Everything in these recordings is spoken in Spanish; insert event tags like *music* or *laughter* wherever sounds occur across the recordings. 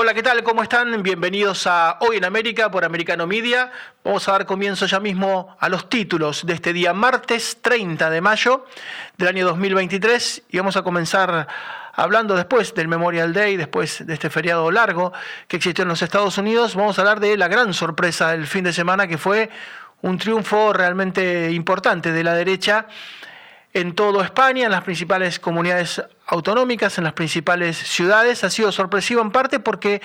Hola, ¿qué tal? ¿Cómo están? Bienvenidos a Hoy en América por Americano Media. Vamos a dar comienzo ya mismo a los títulos de este día, martes 30 de mayo del año 2023, y vamos a comenzar hablando después del Memorial Day, después de este feriado largo que existió en los Estados Unidos, vamos a hablar de la gran sorpresa del fin de semana que fue un triunfo realmente importante de la derecha en toda España, en las principales comunidades autonómicas, en las principales ciudades. Ha sido sorpresivo en parte porque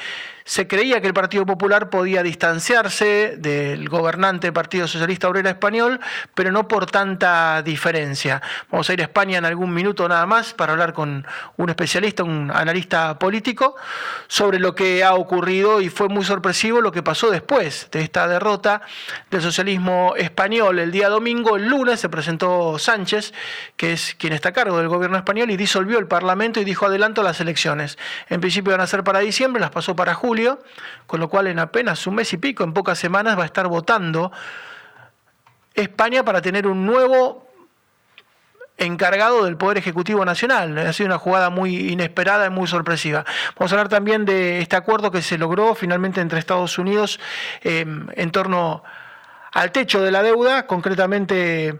se creía que el Partido Popular podía distanciarse del gobernante Partido Socialista Obrera Español, pero no por tanta diferencia. Vamos a ir a España en algún minuto nada más para hablar con un especialista, un analista político, sobre lo que ha ocurrido y fue muy sorpresivo lo que pasó después de esta derrota del socialismo español. El día domingo, el lunes, se presentó Sánchez, que es quien está a cargo del gobierno español, y disolvió el Parlamento y dijo adelanto las elecciones. En principio van a ser para diciembre, las pasó para julio con lo cual en apenas un mes y pico, en pocas semanas, va a estar votando España para tener un nuevo encargado del Poder Ejecutivo Nacional. Ha sido una jugada muy inesperada y muy sorpresiva. Vamos a hablar también de este acuerdo que se logró finalmente entre Estados Unidos eh, en torno al techo de la deuda, concretamente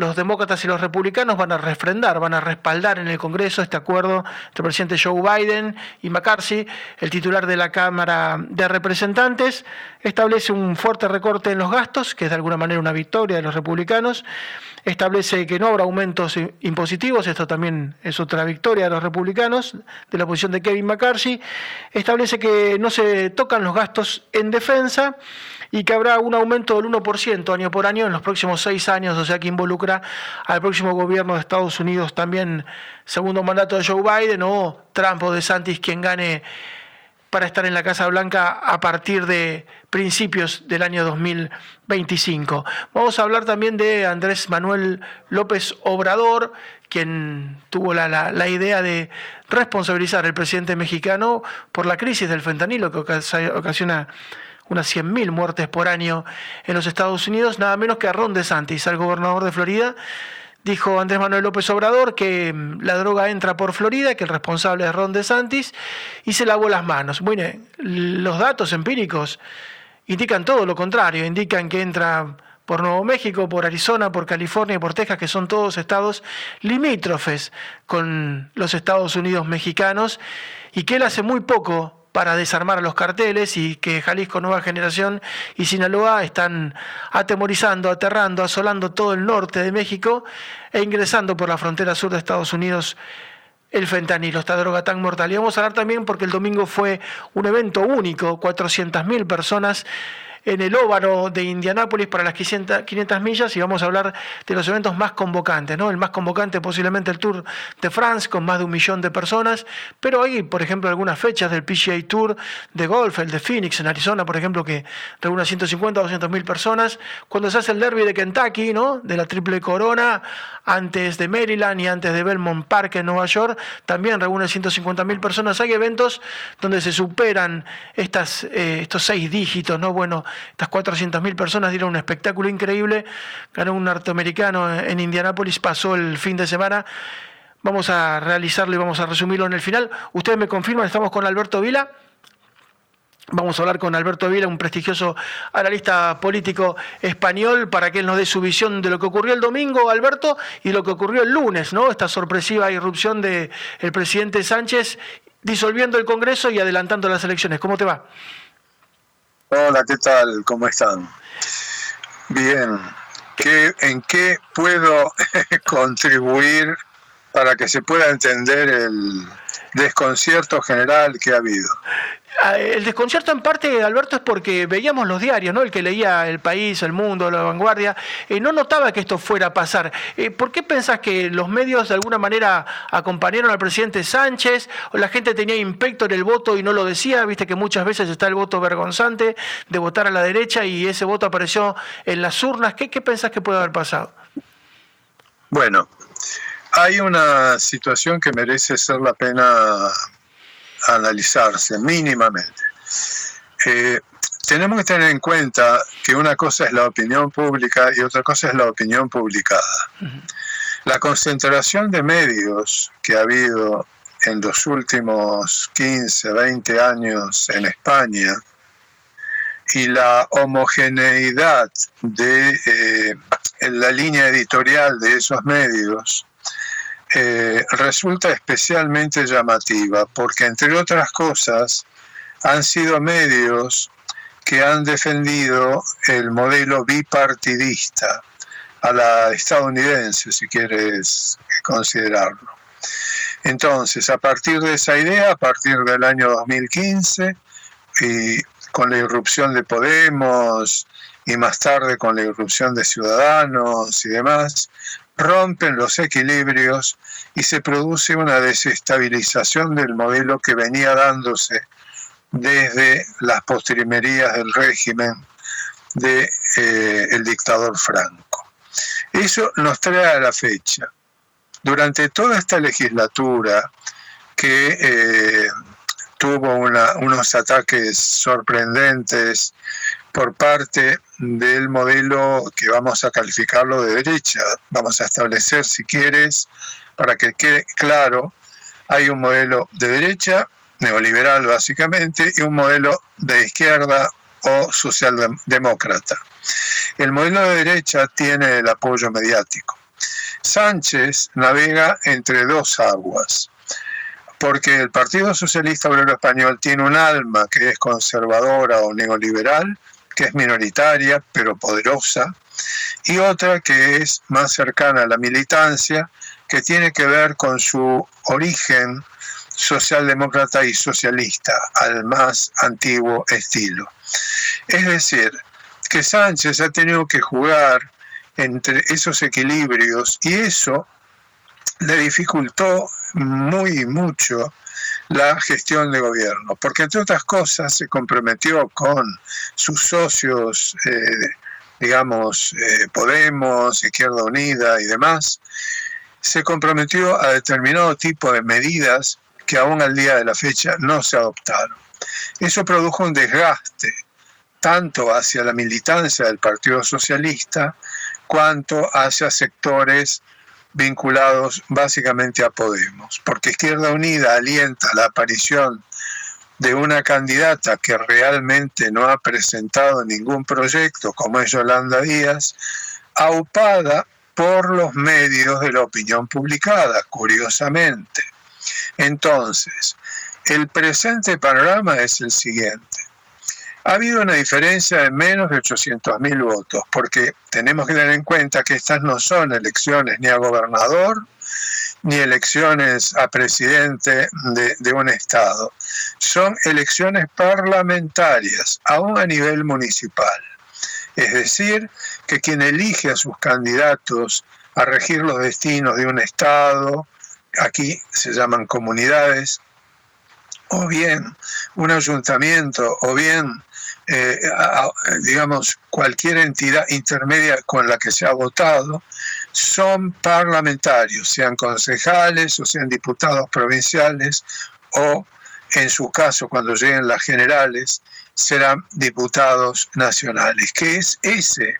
los demócratas y los republicanos van a refrendar, van a respaldar en el Congreso este acuerdo entre el presidente Joe Biden y McCarthy, el titular de la Cámara de Representantes, establece un fuerte recorte en los gastos, que es de alguna manera una victoria de los republicanos, establece que no habrá aumentos impositivos, esto también es otra victoria de los republicanos, de la posición de Kevin McCarthy, establece que no se tocan los gastos en defensa, y que habrá un aumento del 1% año por año en los próximos seis años, o sea que involucra al próximo gobierno de Estados Unidos también, segundo mandato de Joe Biden o Trump o de Santis quien gane para estar en la Casa Blanca a partir de principios del año 2025. Vamos a hablar también de Andrés Manuel López Obrador, quien tuvo la, la, idea de responsabilizar al presidente mexicano por la crisis del fentanilo que ocasiona unas 100.000 muertes por año en los Estados Unidos, nada menos que a Ron DeSantis, al gobernador de Florida. Dijo Andrés Manuel López Obrador que mm, la droga entra por Florida, que el responsable es Ron DeSantis, y se lavó las manos. Bueno, los datos empíricos indican todo lo contrario, indican que entra por Nuevo México, por Arizona, por California y por Texas, que son todos estados limítrofes con los Estados Unidos mexicanos, y que él hace muy poco para desarmar a los carteles y que Jalisco Nueva Generación y Sinaloa están atemorizando, aterrando, asolando todo el norte de México e ingresando por la frontera sur de Estados Unidos el fentanilo, esta droga tan mortal. Y vamos a hablar también porque el domingo fue un evento único, 400.000 personas en el óvalo de Indianápolis para las 500, millas y vamos a hablar de los eventos más convocantes, ¿no? El más convocante posiblemente el Tour de France con más de un millón de personas, pero hay, por ejemplo, algunas fechas del PGA Tour de golf, el de Phoenix en Arizona, por ejemplo, que reúne 150 o 200 mil personas. Cuando se hace el derby de Kentucky, ¿no? De la Triple Corona, antes de Maryland y antes de Belmont Park en Nueva York, también reúne 150 mil personas. Hay eventos donde se superan estas, eh, estos seis dígitos, ¿no? Bueno, estas 400.000 personas dieron un espectáculo increíble. Ganó un norteamericano en Indianápolis, pasó el fin de semana. Vamos a realizarlo y vamos a resumirlo en el final. Ustedes me confirman, estamos con Alberto Vila. Vamos a hablar con Alberto Vila, un prestigioso analista político español, para que él nos dé su visión de lo que ocurrió el domingo, Alberto, y lo que ocurrió el lunes, ¿no? Esta sorpresiva irrupción del presidente Sánchez disolviendo el Congreso y adelantando las elecciones. ¿Cómo te va? Hola, ¿qué tal? ¿Cómo están? Bien. ¿Qué, ¿En qué puedo *laughs* contribuir para que se pueda entender el desconcierto general que ha habido? Ah, el desconcierto en parte, Alberto, es porque veíamos los diarios, ¿no? El que leía El País, El Mundo, La Vanguardia, eh, no notaba que esto fuera a pasar. Eh, ¿Por qué pensás que los medios de alguna manera acompañaron al presidente Sánchez o la gente tenía impacto en el voto y no lo decía? Viste que muchas veces está el voto vergonzante de votar a la derecha y ese voto apareció en las urnas. ¿Qué, qué pensás que puede haber pasado? Bueno, hay una situación que merece ser la pena analizarse mínimamente. Eh, tenemos que tener en cuenta que una cosa es la opinión pública y otra cosa es la opinión publicada. La concentración de medios que ha habido en los últimos 15, 20 años en España y la homogeneidad de eh, la línea editorial de esos medios eh, resulta especialmente llamativa porque, entre otras cosas, han sido medios que han defendido el modelo bipartidista a la estadounidense, si quieres considerarlo. Entonces, a partir de esa idea, a partir del año 2015, y con la irrupción de Podemos y más tarde con la irrupción de Ciudadanos y demás, rompen los equilibrios y se produce una desestabilización del modelo que venía dándose desde las postrimerías del régimen del de, eh, dictador Franco. Eso nos trae a la fecha. Durante toda esta legislatura que eh, tuvo unos ataques sorprendentes por parte del modelo que vamos a calificarlo de derecha. Vamos a establecer, si quieres, para que quede claro, hay un modelo de derecha, neoliberal básicamente, y un modelo de izquierda o socialdemócrata. El modelo de derecha tiene el apoyo mediático. Sánchez navega entre dos aguas porque el Partido Socialista Obrero Español tiene un alma que es conservadora o neoliberal, que es minoritaria pero poderosa, y otra que es más cercana a la militancia, que tiene que ver con su origen socialdemócrata y socialista, al más antiguo estilo. Es decir, que Sánchez ha tenido que jugar entre esos equilibrios y eso le dificultó muy mucho la gestión de gobierno, porque entre otras cosas se comprometió con sus socios, eh, digamos, eh, Podemos, Izquierda Unida y demás, se comprometió a determinado tipo de medidas que aún al día de la fecha no se adoptaron. Eso produjo un desgaste tanto hacia la militancia del Partido Socialista cuanto hacia sectores vinculados básicamente a Podemos, porque Izquierda Unida alienta la aparición de una candidata que realmente no ha presentado ningún proyecto, como es Yolanda Díaz, aupada por los medios de la opinión publicada, curiosamente. Entonces, el presente panorama es el siguiente ha habido una diferencia de menos de 800.000 votos, porque tenemos que tener en cuenta que estas no son elecciones ni a gobernador, ni elecciones a presidente de, de, un Estado. Son elecciones parlamentarias, aún a nivel municipal. Es decir, que quien elige a sus candidatos a regir los destinos de un Estado, aquí se llaman comunidades, o bien un ayuntamiento, o bien eh, digamos, cualquier entidad intermedia con la que se ha votado, son parlamentarios, sean concejales o sean diputados provinciales o, en su caso, cuando lleguen las generales, serán diputados nacionales, que es ese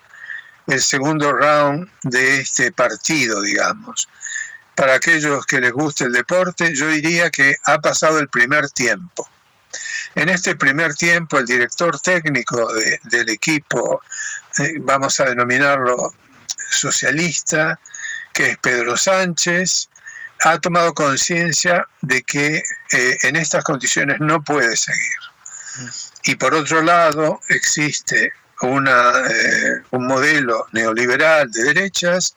el segundo round de este partido, digamos. Para aquellos que les guste el deporte, yo diría que ha pasado el primer tiempo. En este primer tiempo, el director técnico del equipo, eh, vamos a denominarlo socialista, que es Pedro Sánchez, ha tomado conciencia de que eh, en estas condiciones no puede seguir. Y por otro lado, existe eh, un modelo neoliberal de derechas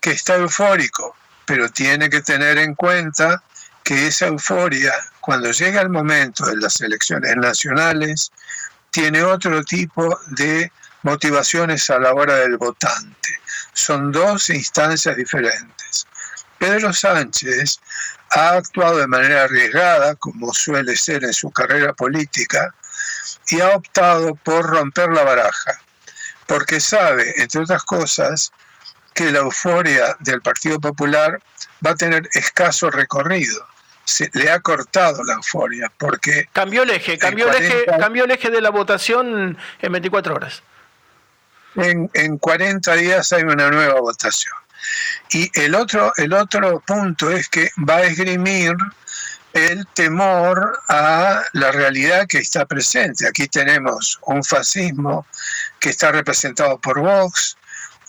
que está eufórico, pero tiene que tener en cuenta que esa euforia, cuando llega el momento de las elecciones nacionales, tiene otro tipo de motivaciones a la hora del votante. Son dos instancias diferentes. Pedro Sánchez ha actuado de manera arriesgada, como suele ser en su carrera política, y ha optado por romper la baraja, porque sabe, entre otras cosas, que la euforia del Partido Popular va a tener escaso recorrido se le ha cortado la euforia porque cambió el eje, cambió el eje, cambió el eje de la votación en 24 horas. En, en 40 días hay una nueva votación. Y el otro, el otro punto es que va a esgrimir el temor a la realidad que está presente. Aquí tenemos un fascismo que está representado por Vox,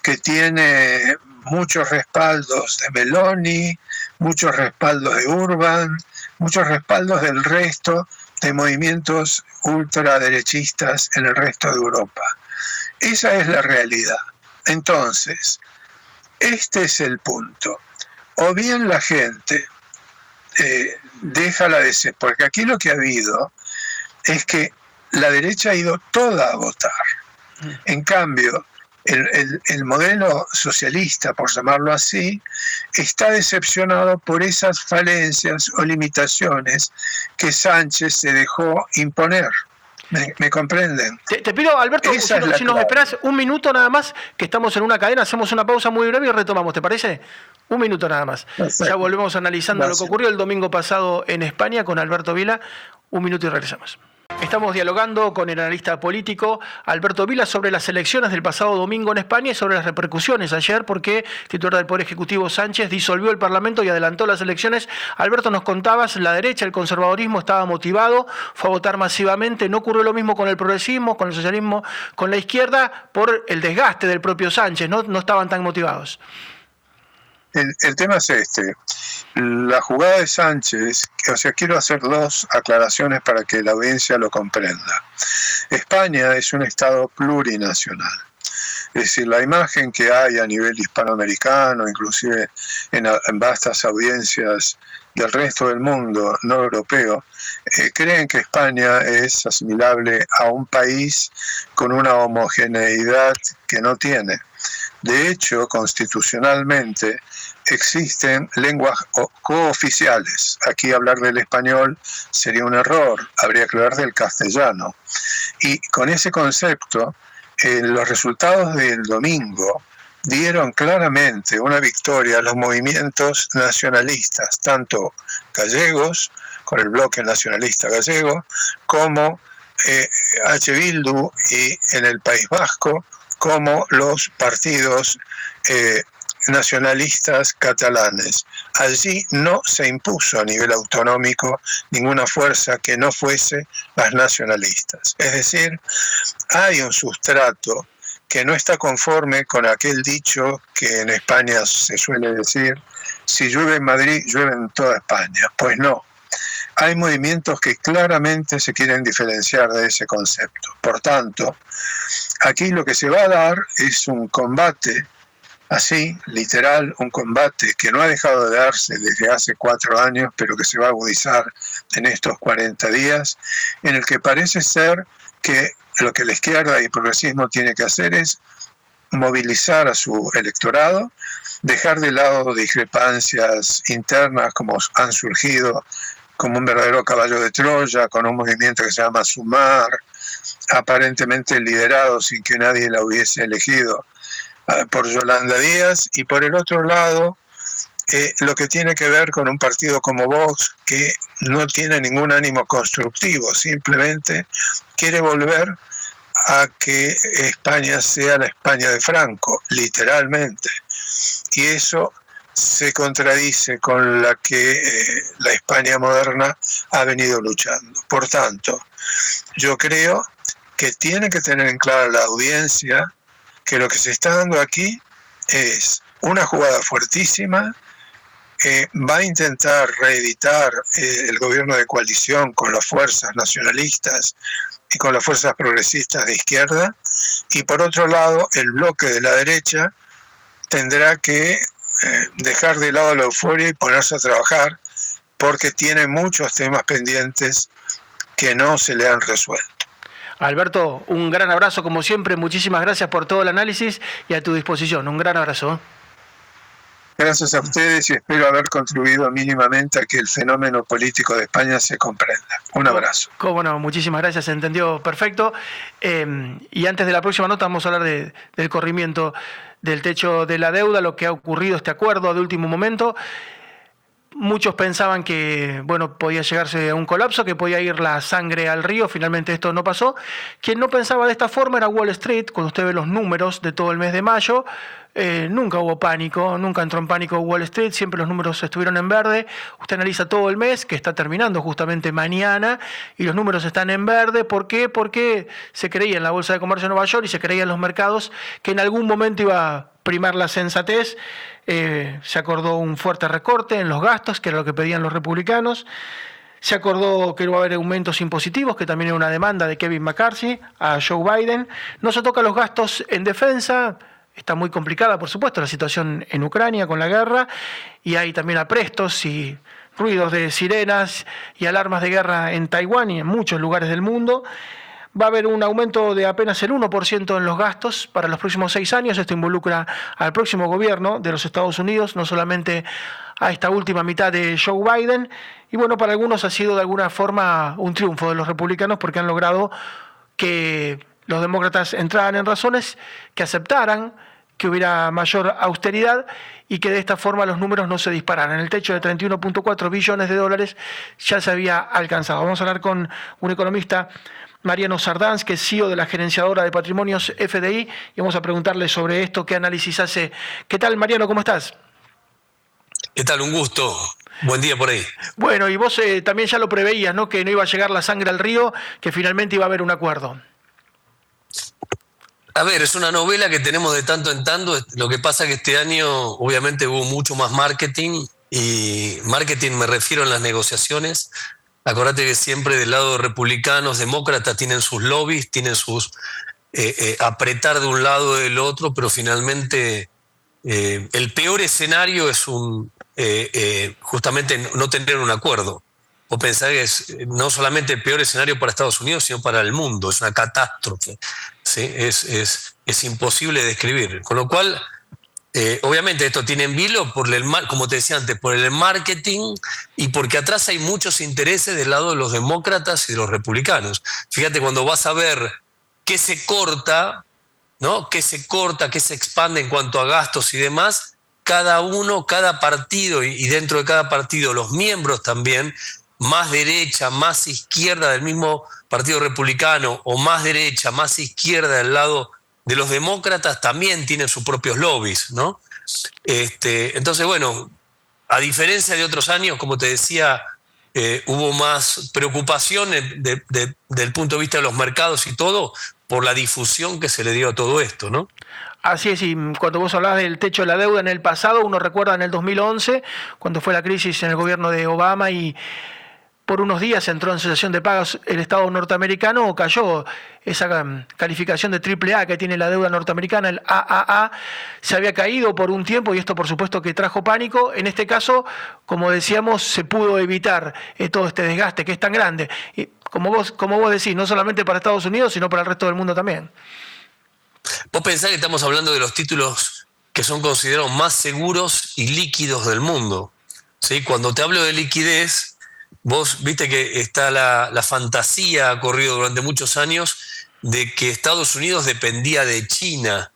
que tiene muchos respaldos de Meloni, muchos respaldos de Urban, muchos respaldos del resto de movimientos ultraderechistas en el resto de Europa. Esa es la realidad. Entonces, este es el punto. O bien la gente eh, deja la DC, porque aquí lo que ha habido es que la derecha ha ido toda a votar. Mm. En cambio, el, modelo socialista, por llamarlo así, está decepcionado por esas falencias o limitaciones que Sánchez se dejó imponer. ¿Me, comprenden? Te, pido, Alberto, si, nos esperas un minuto nada más, que estamos en una cadena, hacemos una pausa muy breve y retomamos, ¿te parece? Un minuto nada más. Ya volvemos analizando lo que ocurrió el domingo pasado en España con Alberto Vila. Un minuto y regresamos. Estamos dialogando con el analista político Alberto Vila sobre las elecciones del pasado domingo en España y sobre las repercusiones ayer porque el titular del Poder Ejecutivo Sánchez disolvió el Parlamento y adelantó las elecciones. Alberto, nos contabas, la derecha, el conservadorismo estaba motivado, fue a votar masivamente, no ocurrió lo mismo con el progresismo, con el socialismo, con la izquierda, por el desgaste del propio Sánchez, no, no estaban tan motivados. El, tema es este. La jugada de Sánchez, o sea, quiero hacer dos aclaraciones para que la audiencia lo comprenda. España es un Estado plurinacional. Es decir, la imagen que hay a nivel hispanoamericano, inclusive en, vastas audiencias del resto del mundo no europeo, eh, creen que España es asimilable a un país con una homogeneidad que no tiene. De hecho, constitucionalmente existen lenguas cooficiales. Aquí hablar del español sería un error, habría que hablar del castellano. Y con ese concepto, eh, los resultados del domingo dieron claramente una victoria a los movimientos nacionalistas, tanto gallegos, con el bloque nacionalista gallego, como eh, H. Bildu y en el País Vasco, como los partidos eh, nacionalistas catalanes. Allí no se impuso a nivel autonómico ninguna fuerza que no fuese las nacionalistas. Es decir, hay un sustrato que no está conforme con aquel dicho que en España se suele decir, si llueve en Madrid, llueve en toda España. Pues no, hay movimientos que claramente se quieren diferenciar de ese concepto. Por tanto, aquí lo que se va a dar es un combate, así, literal, un combate que no ha dejado de darse desde hace cuatro años, pero que se va a agudizar en estos 40 días, en el que parece ser que lo que la izquierda y el progresismo tiene que hacer es movilizar a su electorado, dejar de lado discrepancias internas como han surgido como un verdadero caballo de Troya, con un movimiento que se llama Sumar, aparentemente liderado sin que nadie la hubiese elegido por Yolanda Díaz, y por el otro lado, eh, lo que tiene que ver con un partido como Vox, que no tiene ningún ánimo constructivo, simplemente quiere volver a que España sea la España de Franco, literalmente. Y eso se contradice con la que eh, la España moderna ha venido luchando. Por tanto, yo creo que tiene que tener en clara la audiencia que lo que se está dando aquí es una jugada fuertísima, que va a intentar reeditar eh, el gobierno de coalición con las fuerzas nacionalistas y con las fuerzas progresistas de izquierda, y por otro lado el bloque de la derecha tendrá que eh, dejar de lado la euforia y ponerse a trabajar porque tiene muchos temas pendientes que no se le han resuelto. Alberto, un gran abrazo como siempre, muchísimas gracias por todo el análisis y a tu disposición. Un gran abrazo. Gracias a ustedes y espero haber contribuido mínimamente a que el fenómeno político de España se comprenda. Un abrazo. Cómo no, muchísimas gracias, se entendió perfecto. Em, y antes de la próxima nota vamos a hablar del corrimiento del techo de la deuda, lo que ha ocurrido, este acuerdo de último momento. Muchos pensaban que bueno, podía llegarse a un colapso, que podía ir la sangre al río, finalmente esto no pasó. Quien no pensaba de esta forma era Wall Street, cuando usted ve los números de todo el mes de mayo, eh, nunca hubo pánico, nunca entró en pánico Wall Street, siempre los números estuvieron en verde. Usted analiza todo el mes, que está terminando justamente mañana, y los números están en verde. ¿Por qué? Porque se creía en la Bolsa de Comercio de Nueva York y se creía en los mercados que en algún momento iba a primar la sensatez. Eh, se acordó un fuerte recorte en los gastos, que era lo que pedían los republicanos. Se acordó que iba a haber aumentos impositivos, que también era una demanda de Kevin McCarthy a Joe Biden. No se toca los gastos en defensa. Está muy complicada, por supuesto, la situación en Ucrania con la guerra. Y hay también aprestos y ruidos de sirenas y alarmas de guerra en Taiwán y en muchos lugares del mundo. Va a haber un aumento de apenas el 1% en los gastos para los próximos seis años. Esto involucra al próximo gobierno de los Estados Unidos, no solamente a esta última mitad de Joe Biden. Y bueno, para algunos ha sido de alguna forma un triunfo de los republicanos porque han logrado que los demócratas entraran en razones, que aceptaran que hubiera mayor austeridad y que de esta forma los números no se dispararan. El techo de 31.4 billones de dólares ya se había alcanzado. Vamos a hablar con un economista, Mariano Sardans, que es CEO de la gerenciadora de patrimonios FDI, y vamos a preguntarle sobre esto, qué análisis hace. ¿Qué tal, Mariano? ¿Cómo estás? ¿Qué tal? Un gusto. Buen día por ahí. Bueno, y vos eh, también ya lo preveías, ¿no? Que no iba a llegar la sangre al río, que finalmente iba a haber un acuerdo. A ver, es una novela que tenemos de tanto en tanto. Lo que pasa es que este año obviamente hubo mucho más marketing y marketing me refiero en las negociaciones. Acordate que siempre del lado de republicanos, demócratas tienen sus lobbies, tienen sus eh, eh, apretar de un lado o del otro, pero finalmente el peor escenario es un eh, eh, justamente no tener un acuerdo. O pensar que es eh, no solamente el peor escenario para Estados Unidos, sino para el mundo. Es una catástrofe. ¿sí? Es, es, es imposible de describir. Con lo cual, obviamente esto tiene en vilo por el, como te decía antes, por el marketing y porque atrás hay muchos intereses del lado de los demócratas y de los republicanos. Fíjate, cuando vas a ver qué se corta, ¿no? qué se corta, qué se expande en cuanto a gastos y demás, cada uno, cada partido y dentro de cada partido los miembros también, más derecha, más izquierda del mismo Partido Republicano o más derecha, más izquierda del lado de los demócratas también tienen sus propios lobbies, ¿no? Este, entonces, bueno, a diferencia de otros años, como te decía, eh, hubo más preocupación del punto de vista de los mercados y todo por la difusión que se le dio a todo esto, ¿no? Así es, y cuando vos hablabas del techo de la deuda en el pasado, uno recuerda en el 2011, cuando fue la crisis en el gobierno de Obama y por unos días entró en cesación de pagos el Estado norteamericano, cayó esa um, calificación de AAA que tiene la deuda norteamericana, el AAA, se había caído por un tiempo y esto por supuesto que trajo pánico. En este caso, como decíamos, se pudo evitar eh, todo este desgaste que es tan grande. Y como vos, como vos decís, no solamente para Estados Unidos, sino para el resto del mundo también. Vos pensás que estamos hablando de los títulos que son considerados más seguros y líquidos del mundo. ¿sí? Cuando te hablo de liquidez, vos viste que está la, la fantasía, ha corrido durante muchos años, de que Estados Unidos dependía de China.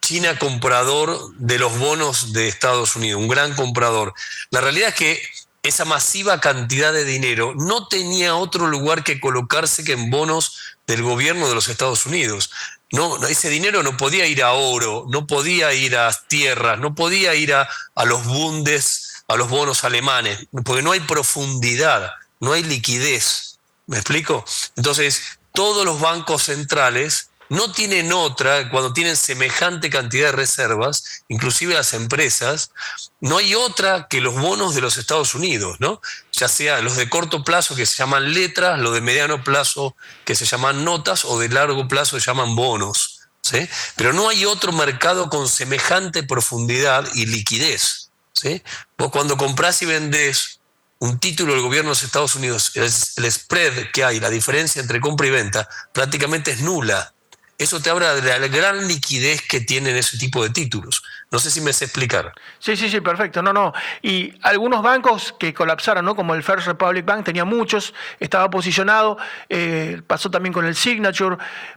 China comprador de los bonos de Estados Unidos, un gran comprador. La realidad es que esa masiva cantidad de dinero no tenía otro lugar que colocarse que en bonos del gobierno de los Estados Unidos. No, ese dinero no podía ir a oro, no podía ir a tierras, no podía ir a, a los bundes, a los bonos alemanes, porque no hay profundidad, no hay liquidez. ¿Me explico? Entonces, todos los bancos centrales no tienen otra, cuando tienen semejante cantidad de reservas, inclusive las empresas, no hay otra que los bonos de los Estados Unidos, ¿no? Ya sea los de corto plazo que se llaman letras, los de mediano plazo que se llaman notas o de largo plazo se llaman bonos, ¿sí? Pero no hay otro mercado con semejante profundidad y liquidez, ¿sí? Vos cuando comprás y vendés un título del gobierno de los Estados Unidos, el spread que hay, la diferencia entre compra y venta, prácticamente es nula eso te habla de la gran liquidez que tienen ese tipo de títulos. No sé si me sé explicar. Sí, sí, sí, perfecto. No, no. Y algunos bancos que colapsaron, ¿no? Como el First Republic Bank, tenía muchos, estaba posicionado, eh, pasó también con el Signature,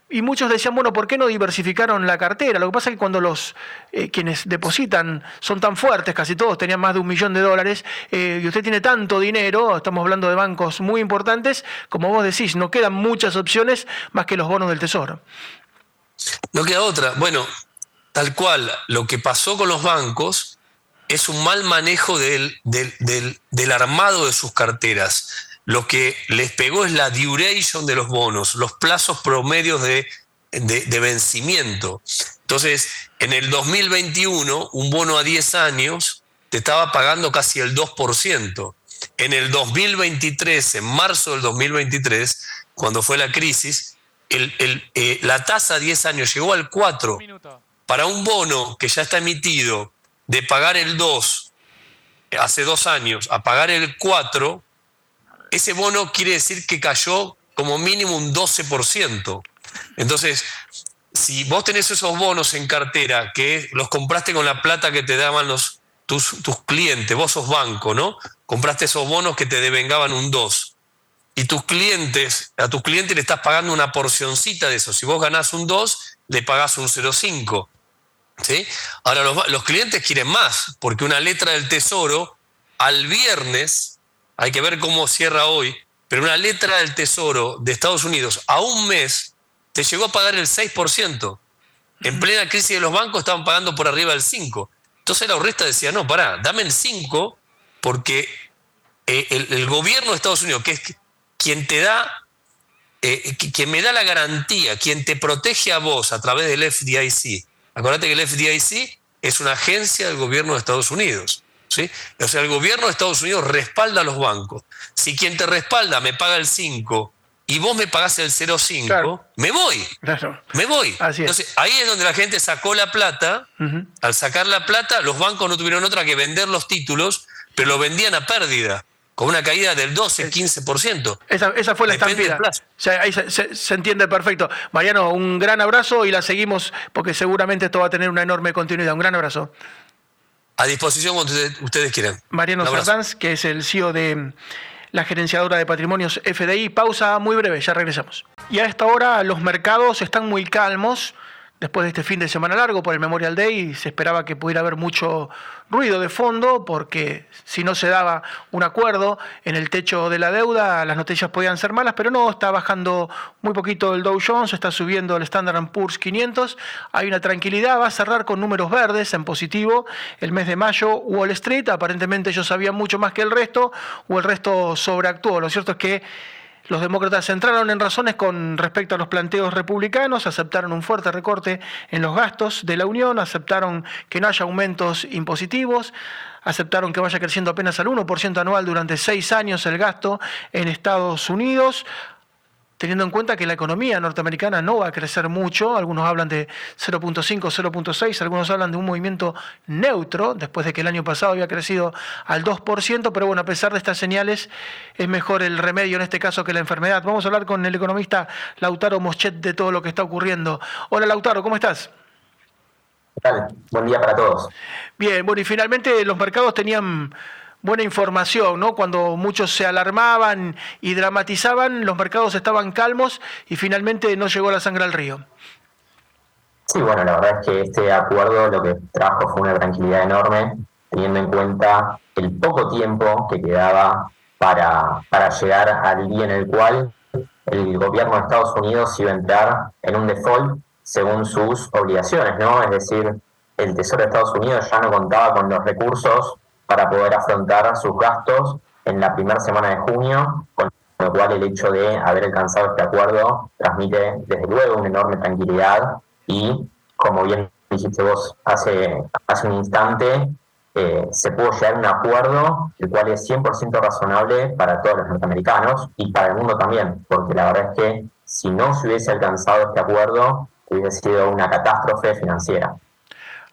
y muchos decían, bueno, ¿por qué no diversificaron la cartera? Lo que pasa es que cuando los eh, quienes depositan son tan fuertes, casi todos tenían más de un millón de dólares, eh, y usted tiene tanto dinero, estamos hablando de bancos muy importantes, como vos decís, no quedan muchas opciones más que los bonos del Tesoro. No queda otra. Bueno, tal cual lo que pasó con los bancos es un mal manejo del, del, armado de sus carteras. Lo que les pegó es la duration de los bonos, los plazos promedios de, de vencimiento. Entonces, en el 2021, un bono a 10 años te estaba pagando casi el 2%. En el 2023, en marzo del 2023, cuando fue la crisis, eh, la tasa a 10 años llegó al 4. Para un bono que ya está emitido de pagar el 2 hace dos años a pagar el 4, ese bono quiere decir que cayó como mínimo un 12%. Entonces, si vos tenés esos bonos en cartera que los compraste con la plata que te daban los, tus, tus clientes, vos sos banco, ¿no? Compraste esos bonos que te devengaban un 2 y tus clientes, a tus clientes le estás pagando una porcioncita de eso. Si vos ganás un 2, le pagás un 0,5. ¿sí? Ahora los, clientes quieren más, porque una letra del tesoro al viernes, hay que ver cómo cierra hoy, pero una letra del tesoro de Estados Unidos a un mes te llegó a pagar el 6%. En plena crisis de los bancos estaban pagando por arriba del 5%. Entonces la ahorrista decía, no, pará, dame el 5 porque eh, el, el, gobierno de Estados Unidos, que es quien te da, eh, quien me da la garantía, quien te protege a vos a través del FDIC. Acuérdate que el FDIC es una agencia del gobierno de Estados Unidos. ¿sí? O sea, el gobierno de Estados Unidos respalda a los bancos. Si quien te respalda me paga el 5 y vos me pagás el 0,5, me voy. Me voy. Entonces, ahí es donde la gente sacó la plata. Al sacar la plata, los bancos no tuvieron otra que vender los títulos, pero lo vendían a pérdida con una caída del 12, 15%. Esa, esa fue la estampida. ahí se, entiende perfecto. Mariano, un gran abrazo y la seguimos porque seguramente esto va a tener una enorme continuidad. Un gran abrazo. A disposición cuando ustedes, quieran. Mariano Sardanz, que es el CEO de la gerenciadora de patrimonios FDI. Pausa muy breve, ya regresamos. Y a esta hora los mercados están muy calmos después de este fin de semana largo por el Memorial Day se esperaba que pudiera haber mucho ruido de fondo porque si no se daba un acuerdo en el techo de la deuda las noticias podían ser malas, pero no, está bajando muy poquito el Dow Jones, está subiendo el Standard Poor's 500, hay una tranquilidad, va a cerrar con números verdes en positivo el mes de mayo. Wall Street, aparentemente ellos sabían mucho más que el resto o el resto sobreactuó, lo cierto es que los demócratas entraron en razones con respecto a los planteos republicanos, aceptaron un fuerte recorte en los gastos de la Unión, aceptaron que no haya aumentos impositivos, aceptaron que vaya creciendo apenas al 1% anual durante seis años el gasto en Estados Unidos, teniendo en cuenta que la economía norteamericana no va a crecer mucho, algunos hablan de 0.5, 0.6, algunos hablan de un movimiento neutro, después de que el año pasado había crecido al 2%, pero bueno, a pesar de estas señales, es mejor el remedio en este caso que la enfermedad. Vamos a hablar con el economista Lautaro Moschet de todo lo que está ocurriendo. Hola Lautaro, ¿cómo estás? ¿Qué tal? Buen día para todos. Bien, bueno, y finalmente los mercados tenían buena información, ¿no? Cuando muchos se alarmaban y dramatizaban, los mercados estaban calmos y finalmente no llegó la sangre al río. Sí, bueno, la verdad es que este acuerdo lo que trajo fue una tranquilidad enorme, teniendo en cuenta el poco tiempo que quedaba para, para llegar al día en el cual el gobierno de Estados Unidos iba a entrar en un default según sus obligaciones, ¿no? Es decir, el Tesoro de Estados Unidos ya no contaba con los recursos para poder afrontar sus gastos en la primera semana de junio, con lo cual el hecho de haber alcanzado este acuerdo transmite desde luego una enorme tranquilidad y, como bien dijiste vos hace, hace un instante, eh, se pudo llegar a un acuerdo el cual es 100% razonable para todos los norteamericanos y para el mundo también, porque la verdad es que si no se hubiese alcanzado este acuerdo, hubiese sido una catástrofe financiera.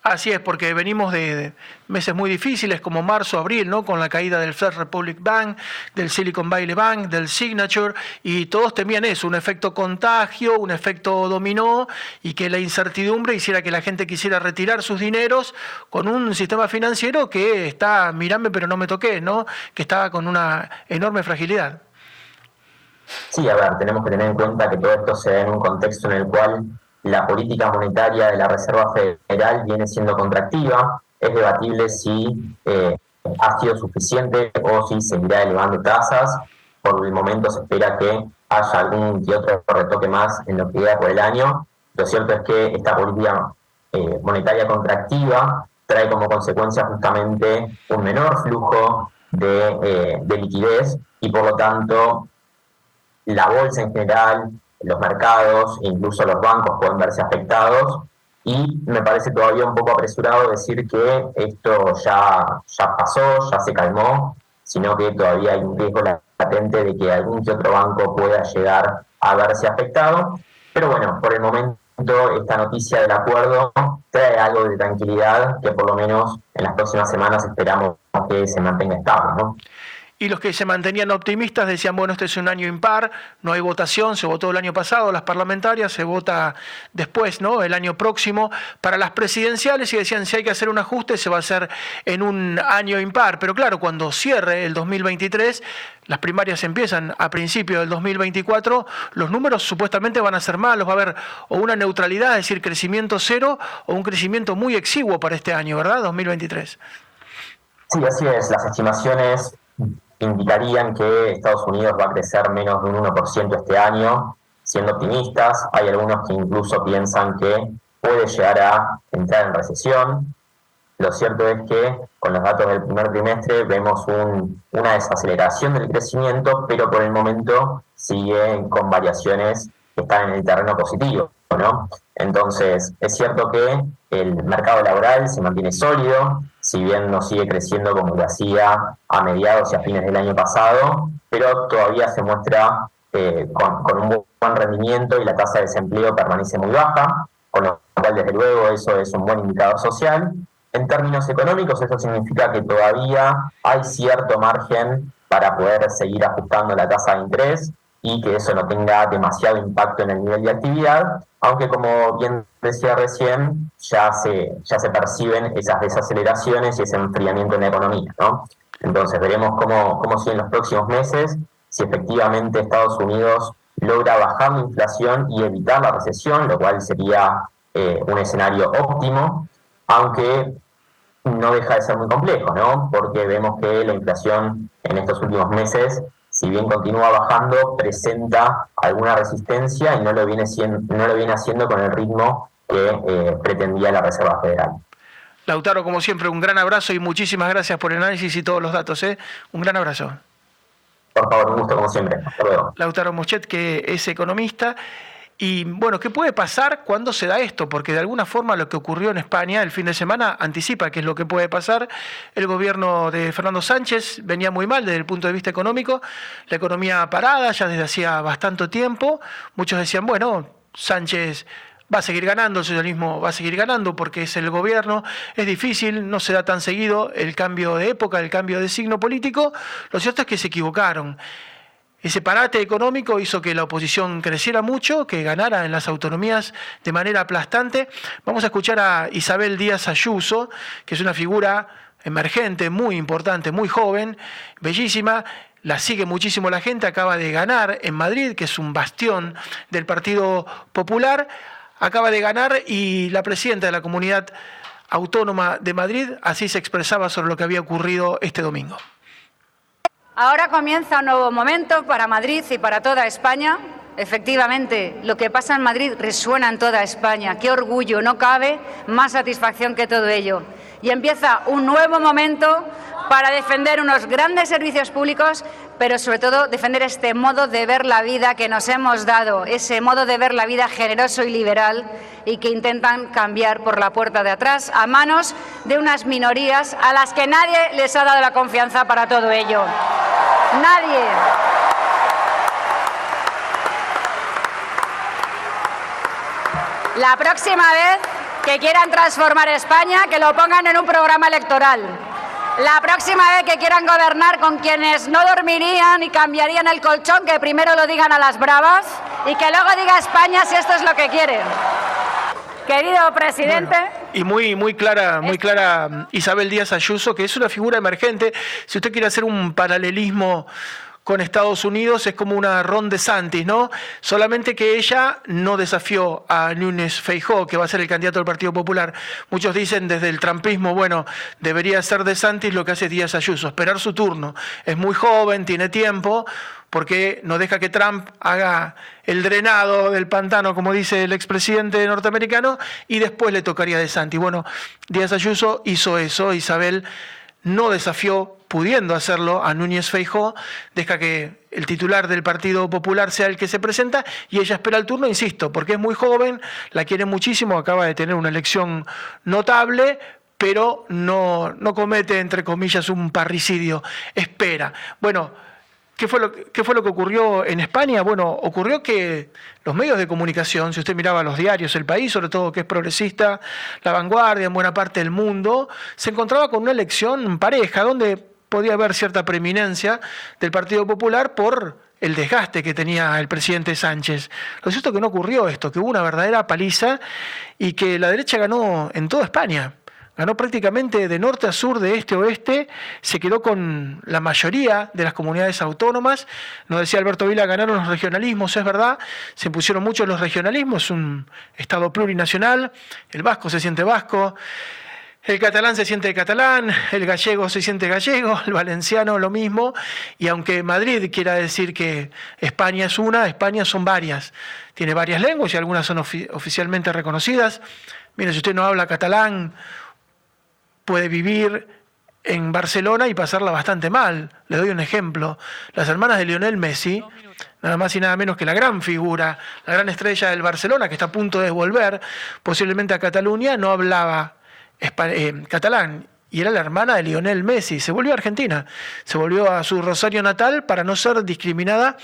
Así es, porque venimos de meses muy difíciles como marzo, abril, ¿no? Con la caída del First Republic Bank, del Silicon Valley Bank, del Signature, y todos temían eso, un efecto contagio, un efecto dominó, y que la incertidumbre hiciera que la gente quisiera retirar sus dineros con un sistema financiero que está, mirame pero no me toqué, ¿no? Que estaba con una enorme fragilidad. Sí, a ver, tenemos que tener en cuenta que todo esto se da en un contexto en el cual la política monetaria de la Reserva Federal viene siendo contractiva. Es debatible si eh, ha sido suficiente o si seguirá elevando tasas. Por el momento se espera que haya algún que otro retoque más en lo que queda por el año. Lo cierto es que esta política eh, monetaria contractiva trae como consecuencia justamente un menor flujo de, eh, de liquidez y por lo tanto la bolsa en general, los mercados, incluso los bancos pueden verse afectados y me parece todavía un poco apresurado decir que esto ya, ya pasó, ya se calmó, sino que todavía hay un riesgo latente de que algún que otro banco pueda llegar a verse afectado. Pero bueno, por el momento esta noticia del acuerdo trae algo de tranquilidad que por lo menos en las próximas semanas esperamos que se mantenga estable. ¿no? Y los que se mantenían optimistas decían, bueno, este es un año impar, no hay votación, se votó el año pasado, las parlamentarias, se vota después, ¿no? El año próximo para las presidenciales y decían, si hay que hacer un ajuste, se va a hacer en un año impar. Pero claro, cuando cierre el 2023, las primarias empiezan a principios del 2024, los números supuestamente van a ser malos, va a haber o una neutralidad, es decir, crecimiento cero, o un crecimiento muy exiguo para este año, ¿verdad? 2023. Sí, así es. Las estimaciones indicarían que Estados Unidos va a crecer menos de un 1% este año, siendo optimistas. Hay algunos que incluso piensan que puede llegar a entrar en recesión. Lo cierto es que con los datos del primer trimestre vemos una desaceleración del crecimiento, pero por el momento sigue con variaciones que están en el terreno positivo. ¿no? Entonces, es cierto que el mercado laboral se mantiene sólido, si bien no sigue creciendo como lo hacía a mediados y a fines del año pasado, pero todavía se muestra eh, con, un buen rendimiento y la tasa de desempleo permanece muy baja, con lo cual desde luego eso es un buen indicador social. En términos económicos, eso significa que todavía hay cierto margen para poder seguir ajustando la tasa de interés y que eso no tenga demasiado impacto en el nivel de actividad, aunque como bien decía recién, ya se, ya se perciben esas desaceleraciones y ese enfriamiento en la economía. ¿no? Entonces veremos cómo, cómo sigue en los próximos meses, si efectivamente Estados Unidos logra bajar la inflación y evitar la recesión, lo cual sería eh, un escenario óptimo, aunque no deja de ser muy complejo, ¿no? porque vemos que la inflación en estos últimos meses si bien continúa bajando, presenta alguna resistencia y no lo viene, siendo, no lo viene haciendo con el ritmo que eh, pretendía la Reserva Federal. Lautaro, como siempre, un gran abrazo y muchísimas gracias por el análisis y todos los datos. ¿eh? Un gran abrazo. Por favor, un gusto como siempre. Hasta luego. Lautaro Mochet, que es economista y bueno, ¿qué puede pasar cuando se da esto? Porque de alguna forma lo que ocurrió en España el fin de semana anticipa qué es lo que puede pasar. El gobierno de Fernando Sánchez venía muy mal desde el punto de vista económico, la economía parada ya desde hacía bastante tiempo. Muchos decían, bueno, Sánchez va a seguir ganando, el socialismo va a seguir ganando porque es el gobierno, es difícil, no se da tan seguido el cambio de época, el cambio de signo político. Lo cierto es que se equivocaron. Ese parate económico hizo que la oposición creciera mucho, que ganara en las autonomías de manera aplastante. Vamos a escuchar a Isabel Díaz Ayuso, que es una figura emergente, muy importante, muy joven, bellísima. La sigue muchísimo la gente, acaba de ganar en Madrid, que es un bastión del Partido Popular. Acaba de ganar y la presidenta de la comunidad autónoma de Madrid así se expresaba sobre lo que había ocurrido este domingo. Ahora comienza un nuevo momento para Madrid y para toda España. Efectivamente, lo que pasa en Madrid resuena en toda España. Qué orgullo, no cabe más satisfacción que todo ello. Y empieza un nuevo momento para defender unos grandes servicios públicos, pero sobre todo defender este modo de ver la vida que nos hemos dado, ese modo de ver la vida generoso y liberal y que intentan cambiar por la puerta de atrás a manos de unas minorías a las que nadie les ha dado la confianza para todo ello. Nadie. La próxima vez que quieran transformar España, que lo pongan en un programa electoral. La próxima vez que quieran gobernar con quienes no dormirían y cambiarían el colchón, que primero lo digan a las bravas y que luego diga España si esto es lo que quieren. Querido presidente. y muy, muy clara, muy clara Isabel Díaz Ayuso, que es una figura emergente. Si usted quiere hacer un paralelismo con Estados Unidos es como una Ron de Santis, ¿no? Solamente que ella no desafió a Núñez Feijó, que va a ser el candidato del Partido Popular. Muchos dicen desde el trampismo, bueno, debería ser de Santis lo que hace Díaz Ayuso, esperar su turno. Es muy joven, tiene tiempo, porque no deja que Trump haga el drenado del pantano, como dice el expresidente norteamericano, y después le tocaría de Santi. Bueno, Díaz Ayuso hizo eso, Isabel no desafió, pudiendo hacerlo, a Núñez Feijó, deja que el titular del Partido Popular sea el que se presenta y ella espera el turno, insisto, porque es muy joven, la quiere muchísimo, acaba de tener una elección notable, pero no, no comete, entre comillas, un parricidio, espera. Bueno, ¿Qué fue, lo, ¿Qué fue lo que ocurrió en España? Bueno, ocurrió que los medios de comunicación, si usted miraba los diarios, el país, sobre todo que es progresista, la vanguardia en buena parte del mundo, se encontraba con una elección pareja, donde podía haber cierta preeminencia del Partido Popular por el desgaste que tenía el presidente Sánchez. Lo cierto es que no ocurrió esto, que hubo una verdadera paliza y que la derecha ganó en toda España ganó prácticamente de norte a sur, de este a oeste, se quedó con la mayoría de las comunidades autónomas. Nos decía Alberto Vila, ganaron los regionalismos, es verdad, se pusieron muchos los regionalismos, un Estado plurinacional, el vasco se siente vasco, el catalán se siente catalán, el gallego se siente gallego, el valenciano lo mismo, y aunque Madrid quiera decir que España es una, España son varias. Tiene varias lenguas y algunas son oficialmente reconocidas. Mire, si usted no habla catalán puede vivir en Barcelona y pasarla bastante mal. Le doy un ejemplo. Las hermanas de Lionel Messi, nada más y nada menos que la gran figura, la gran estrella del Barcelona, que está a punto de volver posiblemente a Cataluña, no hablaba eh, catalán y era la hermana de Lionel Messi. Se volvió a Argentina, se volvió a su Rosario natal para no ser discriminada,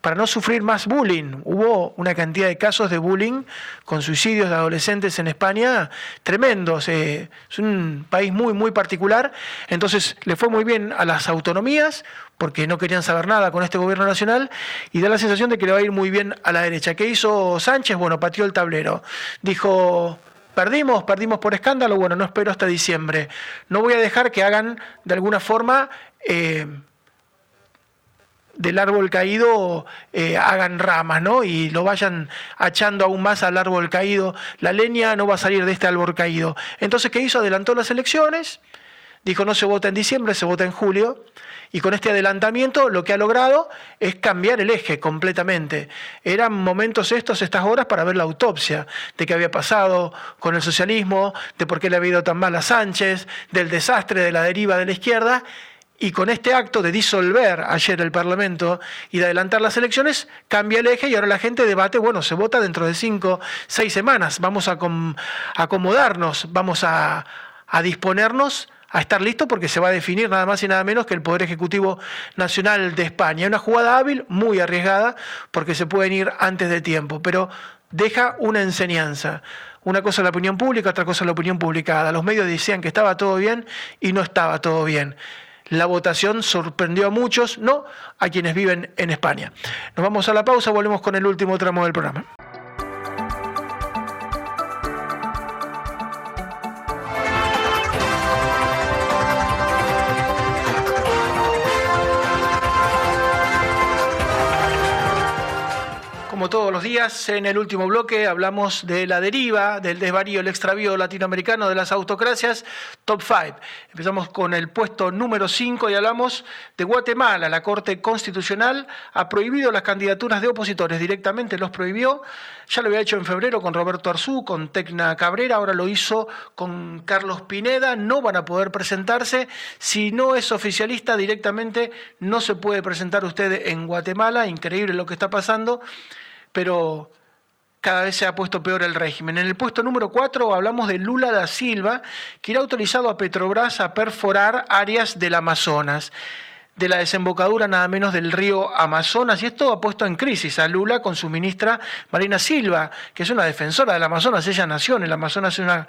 para no sufrir más bullying. Hubo una cantidad de casos de bullying con suicidios de adolescentes en España tremendos. Eh, es un país muy, muy particular. Entonces le fue muy bien a las autonomías porque no querían saber nada con este gobierno nacional y da la sensación de que le va a ir muy bien a la derecha. ¿Qué hizo Sánchez? Bueno, pateó el tablero. Dijo Perdimos, perdimos por escándalo, bueno, no espero hasta diciembre. No voy a dejar que hagan de alguna forma eh, del árbol caído, eh, hagan ramas, ¿no? Y lo vayan achando aún más al árbol caído. La leña no va a salir de este árbol caído. Entonces, ¿qué hizo? Adelantó las elecciones, dijo no se vota en diciembre, se vota en julio y con este adelantamiento lo que ha logrado es cambiar el eje completamente. Eran momentos estos, estas horas, para ver la autopsia de qué había pasado con el socialismo, de por qué le había ido tan mal a Sánchez, del desastre de la deriva de la izquierda. Y con este acto de disolver ayer el Parlamento y de adelantar las elecciones, cambia el eje y ahora la gente debate, bueno, se vota dentro de cinco, seis semanas, vamos a acomodarnos, vamos a, a disponernos a estar listo porque se va a definir nada más y nada menos que el Poder Ejecutivo Nacional de España. Una jugada hábil, muy arriesgada, porque se pueden ir antes de tiempo, pero deja una enseñanza. Una cosa la opinión pública, otra cosa la opinión publicada. Los medios decían que estaba todo bien y no estaba todo bien. La votación sorprendió a muchos, no a quienes viven en España. Nos vamos a la pausa, volvemos con el último tramo del programa. Días, en el último bloque hablamos de la deriva, del desvarío, el extravío latinoamericano de las autocracias, top 5. Empezamos con el puesto número 5 y hablamos de Guatemala. La Corte Constitucional ha prohibido las candidaturas de opositores, directamente los prohibió. Ya lo había hecho en febrero con Roberto Arzú, con Tecna Cabrera, ahora lo hizo con Carlos Pineda. No van a poder presentarse. Si no es oficialista, directamente no se puede presentar usted en Guatemala. Increíble lo que está pasando pero cada vez se ha puesto peor el régimen. En el puesto número 4 hablamos de Lula da Silva, que ha autorizado a Petrobras a perforar áreas del Amazonas de la desembocadura nada menos del río Amazonas, y esto ha puesto en crisis a Lula con su ministra Marina Silva, que es una defensora del Amazonas, ella nació en el Amazonas, es una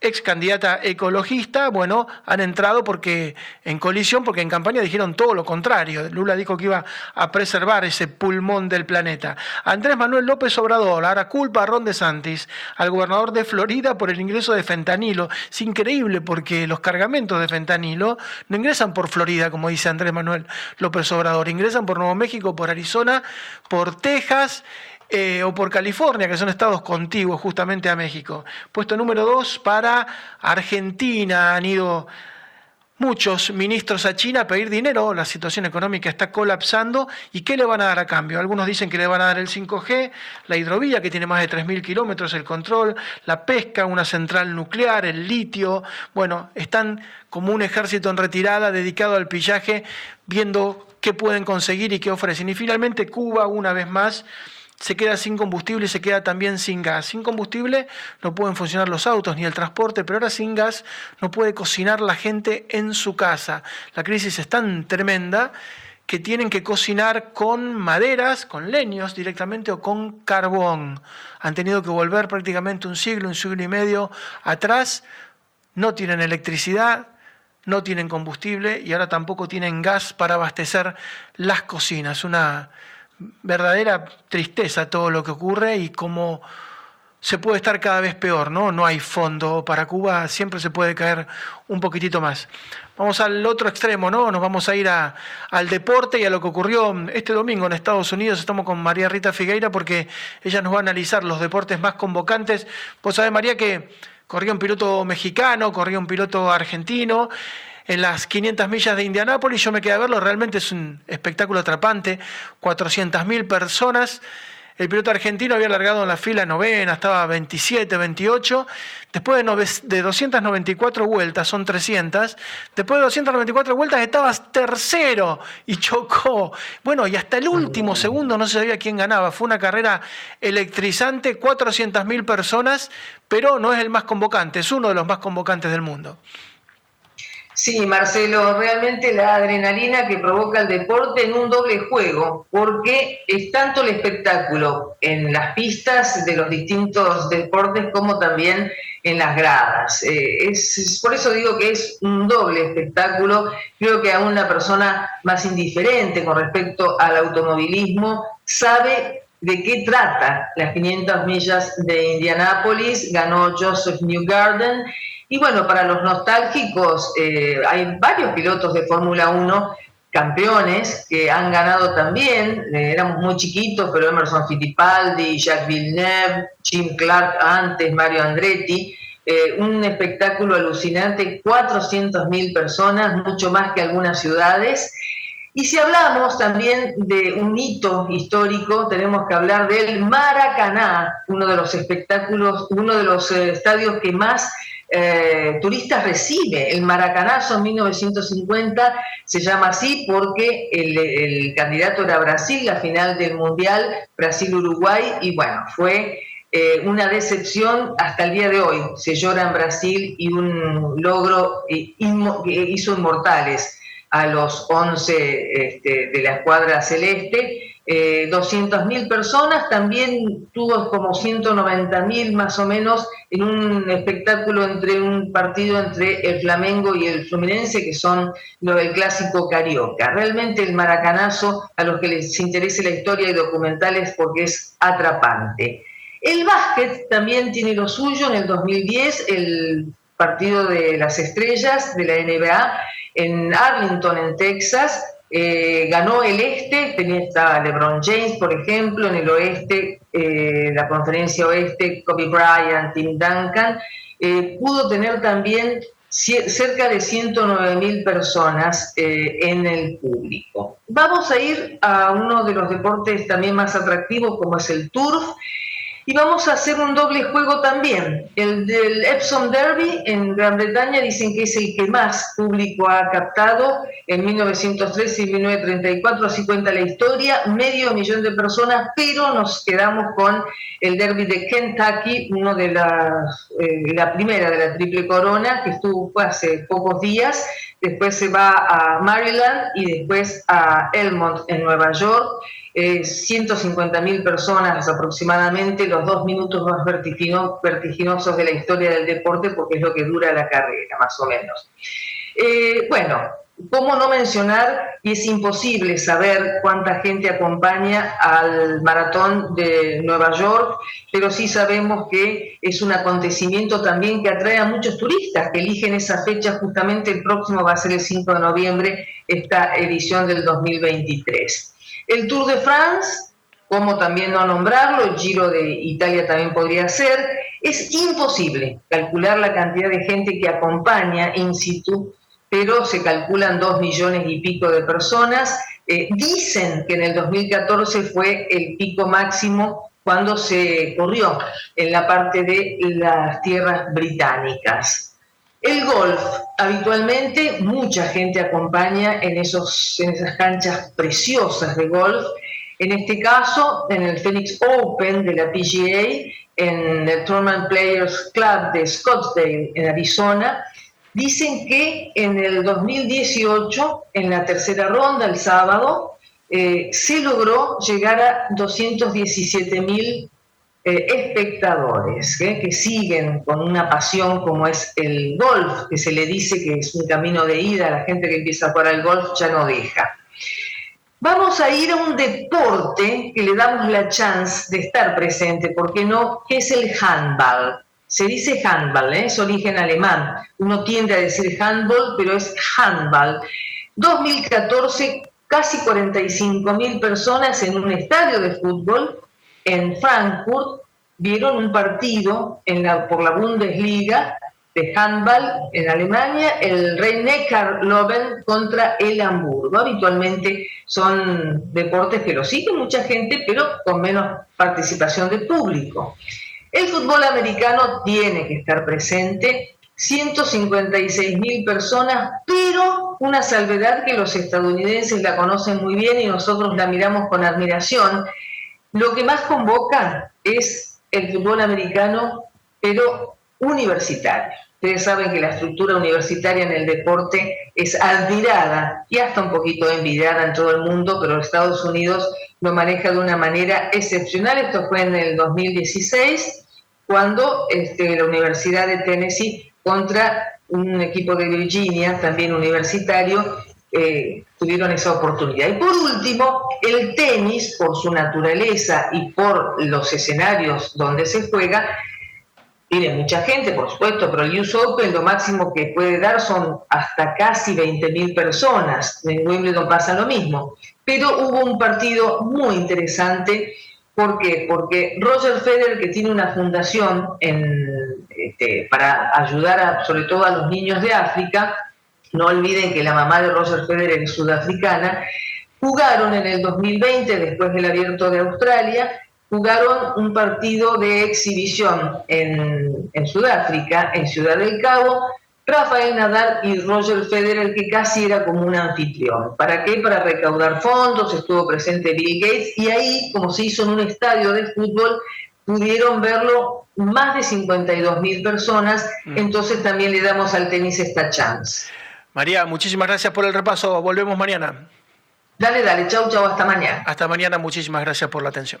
ex candidata ecologista, bueno, han entrado porque en colisión, porque en campaña dijeron todo lo contrario. Lula dijo que iba a preservar ese pulmón del planeta. Andrés Manuel López Obrador ahora culpa a Ron DeSantis, al gobernador de Florida, por el ingreso de fentanilo. Es increíble porque los cargamentos de fentanilo no ingresan por Florida, como dice Andrés Manuel López Obrador, ingresan por Nuevo México, por Arizona, por Texas eh, o por California, que son estados contiguos justamente a México. Puesto número dos para Argentina. Han ido muchos ministros a China a pedir dinero, la situación económica está colapsando, ¿y qué le van a dar a cambio? Algunos dicen que le van a dar el 5G, la hidrovía que tiene más de 3.000 kilómetros, el control, la pesca, una central nuclear, el litio, bueno, están como un ejército en retirada dedicado al pillaje, viendo qué pueden conseguir y qué ofrecen. Y finalmente Cuba, una vez más, se queda sin combustible y se queda también sin gas. Sin combustible no pueden funcionar los autos ni el transporte, pero ahora sin gas no puede cocinar la gente en su casa. La crisis es tan tremenda que tienen que cocinar con maderas, con leños directamente o con carbón. Han tenido que volver prácticamente un siglo, un siglo y medio atrás. No tienen electricidad, no tienen combustible y ahora tampoco tienen gas para abastecer las cocinas. Una verdadera tristeza todo lo que ocurre y cómo se puede estar cada vez peor, ¿no? No hay fondo para Cuba, siempre se puede caer un poquitito más. Vamos al otro extremo, ¿no? Nos vamos a ir al deporte y a lo que ocurrió este domingo en Estados Unidos. Estamos con María Rita Figueira porque ella nos va a analizar los deportes más convocantes. Vos sabés, María, que corría un piloto mexicano, corría un piloto argentino en las 500 millas de Indianápolis. Yo me quedé a verlo, realmente es un espectáculo atrapante. 400.000 personas. El piloto argentino había largado en la fila novena, estaba 27, 28. Después de 294 vueltas, son 300. Después de 294 vueltas estabas tercero y chocó. Bueno, y hasta el último segundo no se sabía quién ganaba. Fue una carrera electrizante, 400.000 personas, pero no es el más convocante, es uno de los más convocantes del mundo. Sí, Marcelo, realmente la adrenalina que provoca el deporte en un doble juego, porque es tanto el espectáculo en las pistas de los distintos deportes como también en las gradas. Eh, es, por eso digo que es un doble espectáculo. Creo que aún una persona más indiferente con respecto al automovilismo sabe de qué trata las 500 millas de Indianápolis. Ganó Joseph Newgarden y bueno, para los nostálgicos, eh, hay varios pilotos de Fórmula 1 campeones que han ganado también, eh, éramos muy chiquitos, pero Emerson Fittipaldi, Jacques Villeneuve, Jim Clark antes, Mario Andretti, eh, un espectáculo alucinante, 400.000 personas, mucho más que algunas ciudades. Y si hablamos también de un hito histórico, tenemos que hablar del Maracaná, uno de los espectáculos, uno de los estadios que más eh, turistas recibe. El Maracanazo en 1950 se llama así porque el, candidato era Brasil, la final del Mundial, Brasil-Uruguay, y bueno, fue eh, una decepción hasta el día de hoy. Se llora en Brasil y un logro eh, que hizo inmortales a los 11 este, de la escuadra celeste eh, 200.000 personas, también tuvo como 190.000 más o menos en un espectáculo entre un partido entre el Flamengo y el Fluminense, que son los del clásico carioca. Realmente el maracanazo, a los que les interese la historia y documentales, porque es atrapante. El básquet también tiene lo suyo en el 2010, el partido de las estrellas de la NBA en Arlington, en Texas, eh, ganó el este, tenía LeBron James, por ejemplo, en el oeste, eh, la conferencia oeste, Kobe Bryant, Tim Duncan, eh, pudo tener también cerca de 109 mil personas en el público. Vamos a ir a uno de los deportes también más atractivos como es el turf y vamos a hacer un doble juego también. El del Epsom Derby en Gran Bretaña dicen que es el que más público ha captado en 1913 y 1934, así cuenta la historia, medio millón de personas, pero nos quedamos con el Derby de Kentucky, uno de las, eh, la primera de la Triple Corona, que estuvo hace pocos días, después se va a Maryland y después a Elmont en Nueva York. eh, 150.000 personas aproximadamente, los dos minutos más vertiginosos de la historia del deporte, porque es lo que dura la carrera, más o menos. Eh, bueno, ¿Cómo no mencionar, y es imposible saber cuánta gente acompaña al maratón de Nueva York, pero sí sabemos que es un acontecimiento también que atrae a muchos turistas que eligen esa fecha, justamente el próximo va a ser el 5 de noviembre, esta edición del 2023. El Tour de France, como también no nombrarlo, el Giro de Italia también podría ser, es imposible calcular la cantidad de gente que acompaña in situ pero se calculan dos millones y pico de personas. Eh, dicen que en el 2014 fue el pico máximo cuando se corrió en la parte de las tierras británicas. El golf, habitualmente mucha gente acompaña en, esos, en esas canchas preciosas de golf. En este caso, en el Phoenix Open de la PGA, en el Tournament Players Club de Scottsdale, en Arizona, Dicen que en el 2018, en la tercera ronda, el sábado, eh, se logró llegar a 217 mil eh, espectadores ¿eh? que siguen con una pasión como es el golf, que se le dice que es un camino de ida, la gente que empieza a jugar al golf ya no deja. Vamos a ir a un deporte que le damos la chance de estar presente, ¿por qué no? Que es el handball. Se dice handball, ¿eh? es origen alemán. Uno tiende a decir handball, pero es handball. 2014, casi 45 mil personas en un estadio de fútbol en Frankfurt vieron un partido por la Bundesliga de handball en Alemania, el Rey neckar loben contra el Hamburgo. Habitualmente son deportes que lo sigue mucha gente, pero con menos participación de público. El fútbol americano tiene que estar presente, 156 mil personas, pero una salvedad que los estadounidenses la conocen muy bien y nosotros la miramos con admiración. Lo que más convoca es el fútbol americano, pero universitario. Ustedes saben que la estructura universitaria en el deporte es admirada y hasta un poquito envidiada en todo el mundo, pero Estados Unidos lo maneja de una manera excepcional. Esto fue en el 2016 cuando este, la Universidad de Tennessee contra un equipo de Virginia, también universitario, eh, tuvieron esa oportunidad. Y por último, el tenis, por su naturaleza y por los escenarios donde se juega, tiene mucha gente, por supuesto, pero el US Open lo máximo que puede dar son hasta casi 20.000 personas. En Wimbledon pasa lo mismo. Pero hubo un partido muy interesante ¿Por qué? Porque Roger Federer, que tiene una fundación este, para ayudar sobre todo a los niños de África, no olviden que la mamá de Roger Federer es sudafricana, jugaron en el 2020, después del abierto de Australia, jugaron un partido de exhibición en, en Sudáfrica, en Ciudad del Cabo, Rafael Nadal y Roger Federer, que casi era como un anfitrión. ¿Para qué? Para recaudar fondos, estuvo presente Bill Gates y ahí, como se hizo en un estadio de fútbol, pudieron verlo más de 52 mil personas, mm. entonces también le damos al tenis esta chance. María, muchísimas gracias por el repaso, volvemos mañana. Dale, dale, chau, chau, hasta mañana. Hasta mañana, muchísimas gracias por la atención.